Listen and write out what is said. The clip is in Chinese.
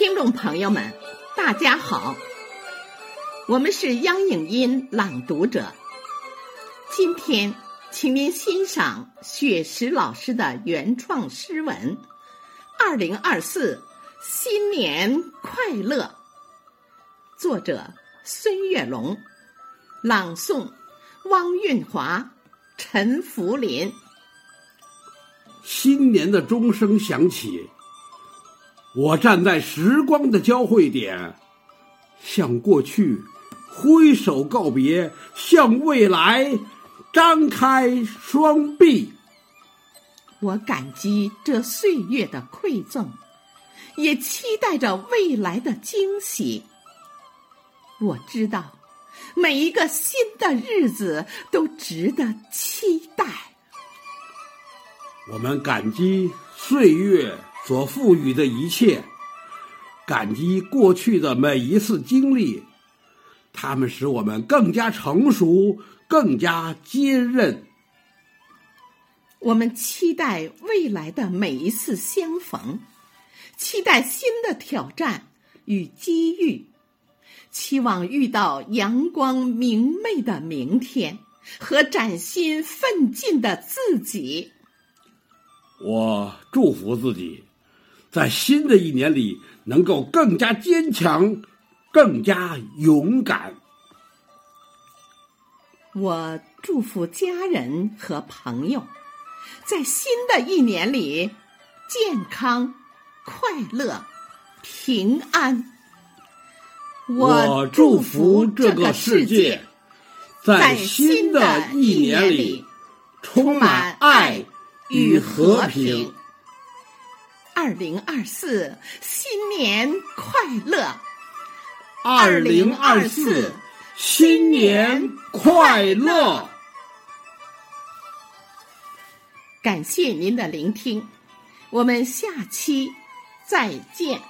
听众朋友们，大家好，我们是央影音朗读者。今天，请您欣赏雪石老师的原创诗文《二零二四新年快乐》，作者孙月龙，朗诵汪韵华、陈福林。新年的钟声响起。我站在时光的交汇点，向过去挥手告别，向未来张开双臂。我感激这岁月的馈赠，也期待着未来的惊喜。我知道，每一个新的日子都值得期待。我们感激岁月。所赋予的一切，感激过去的每一次经历，他们使我们更加成熟，更加坚韧。我们期待未来的每一次相逢，期待新的挑战与机遇，期望遇到阳光明媚的明天和崭新奋进的自己。我祝福自己。在新的一年里，能够更加坚强，更加勇敢。我祝福家人和朋友，在新的一年里健康、快乐、平安。我祝福这个世界，在新的一年里充满爱与和平。二零二四，新年快乐！二零二四，新年快乐！感谢您的聆听，我们下期再见。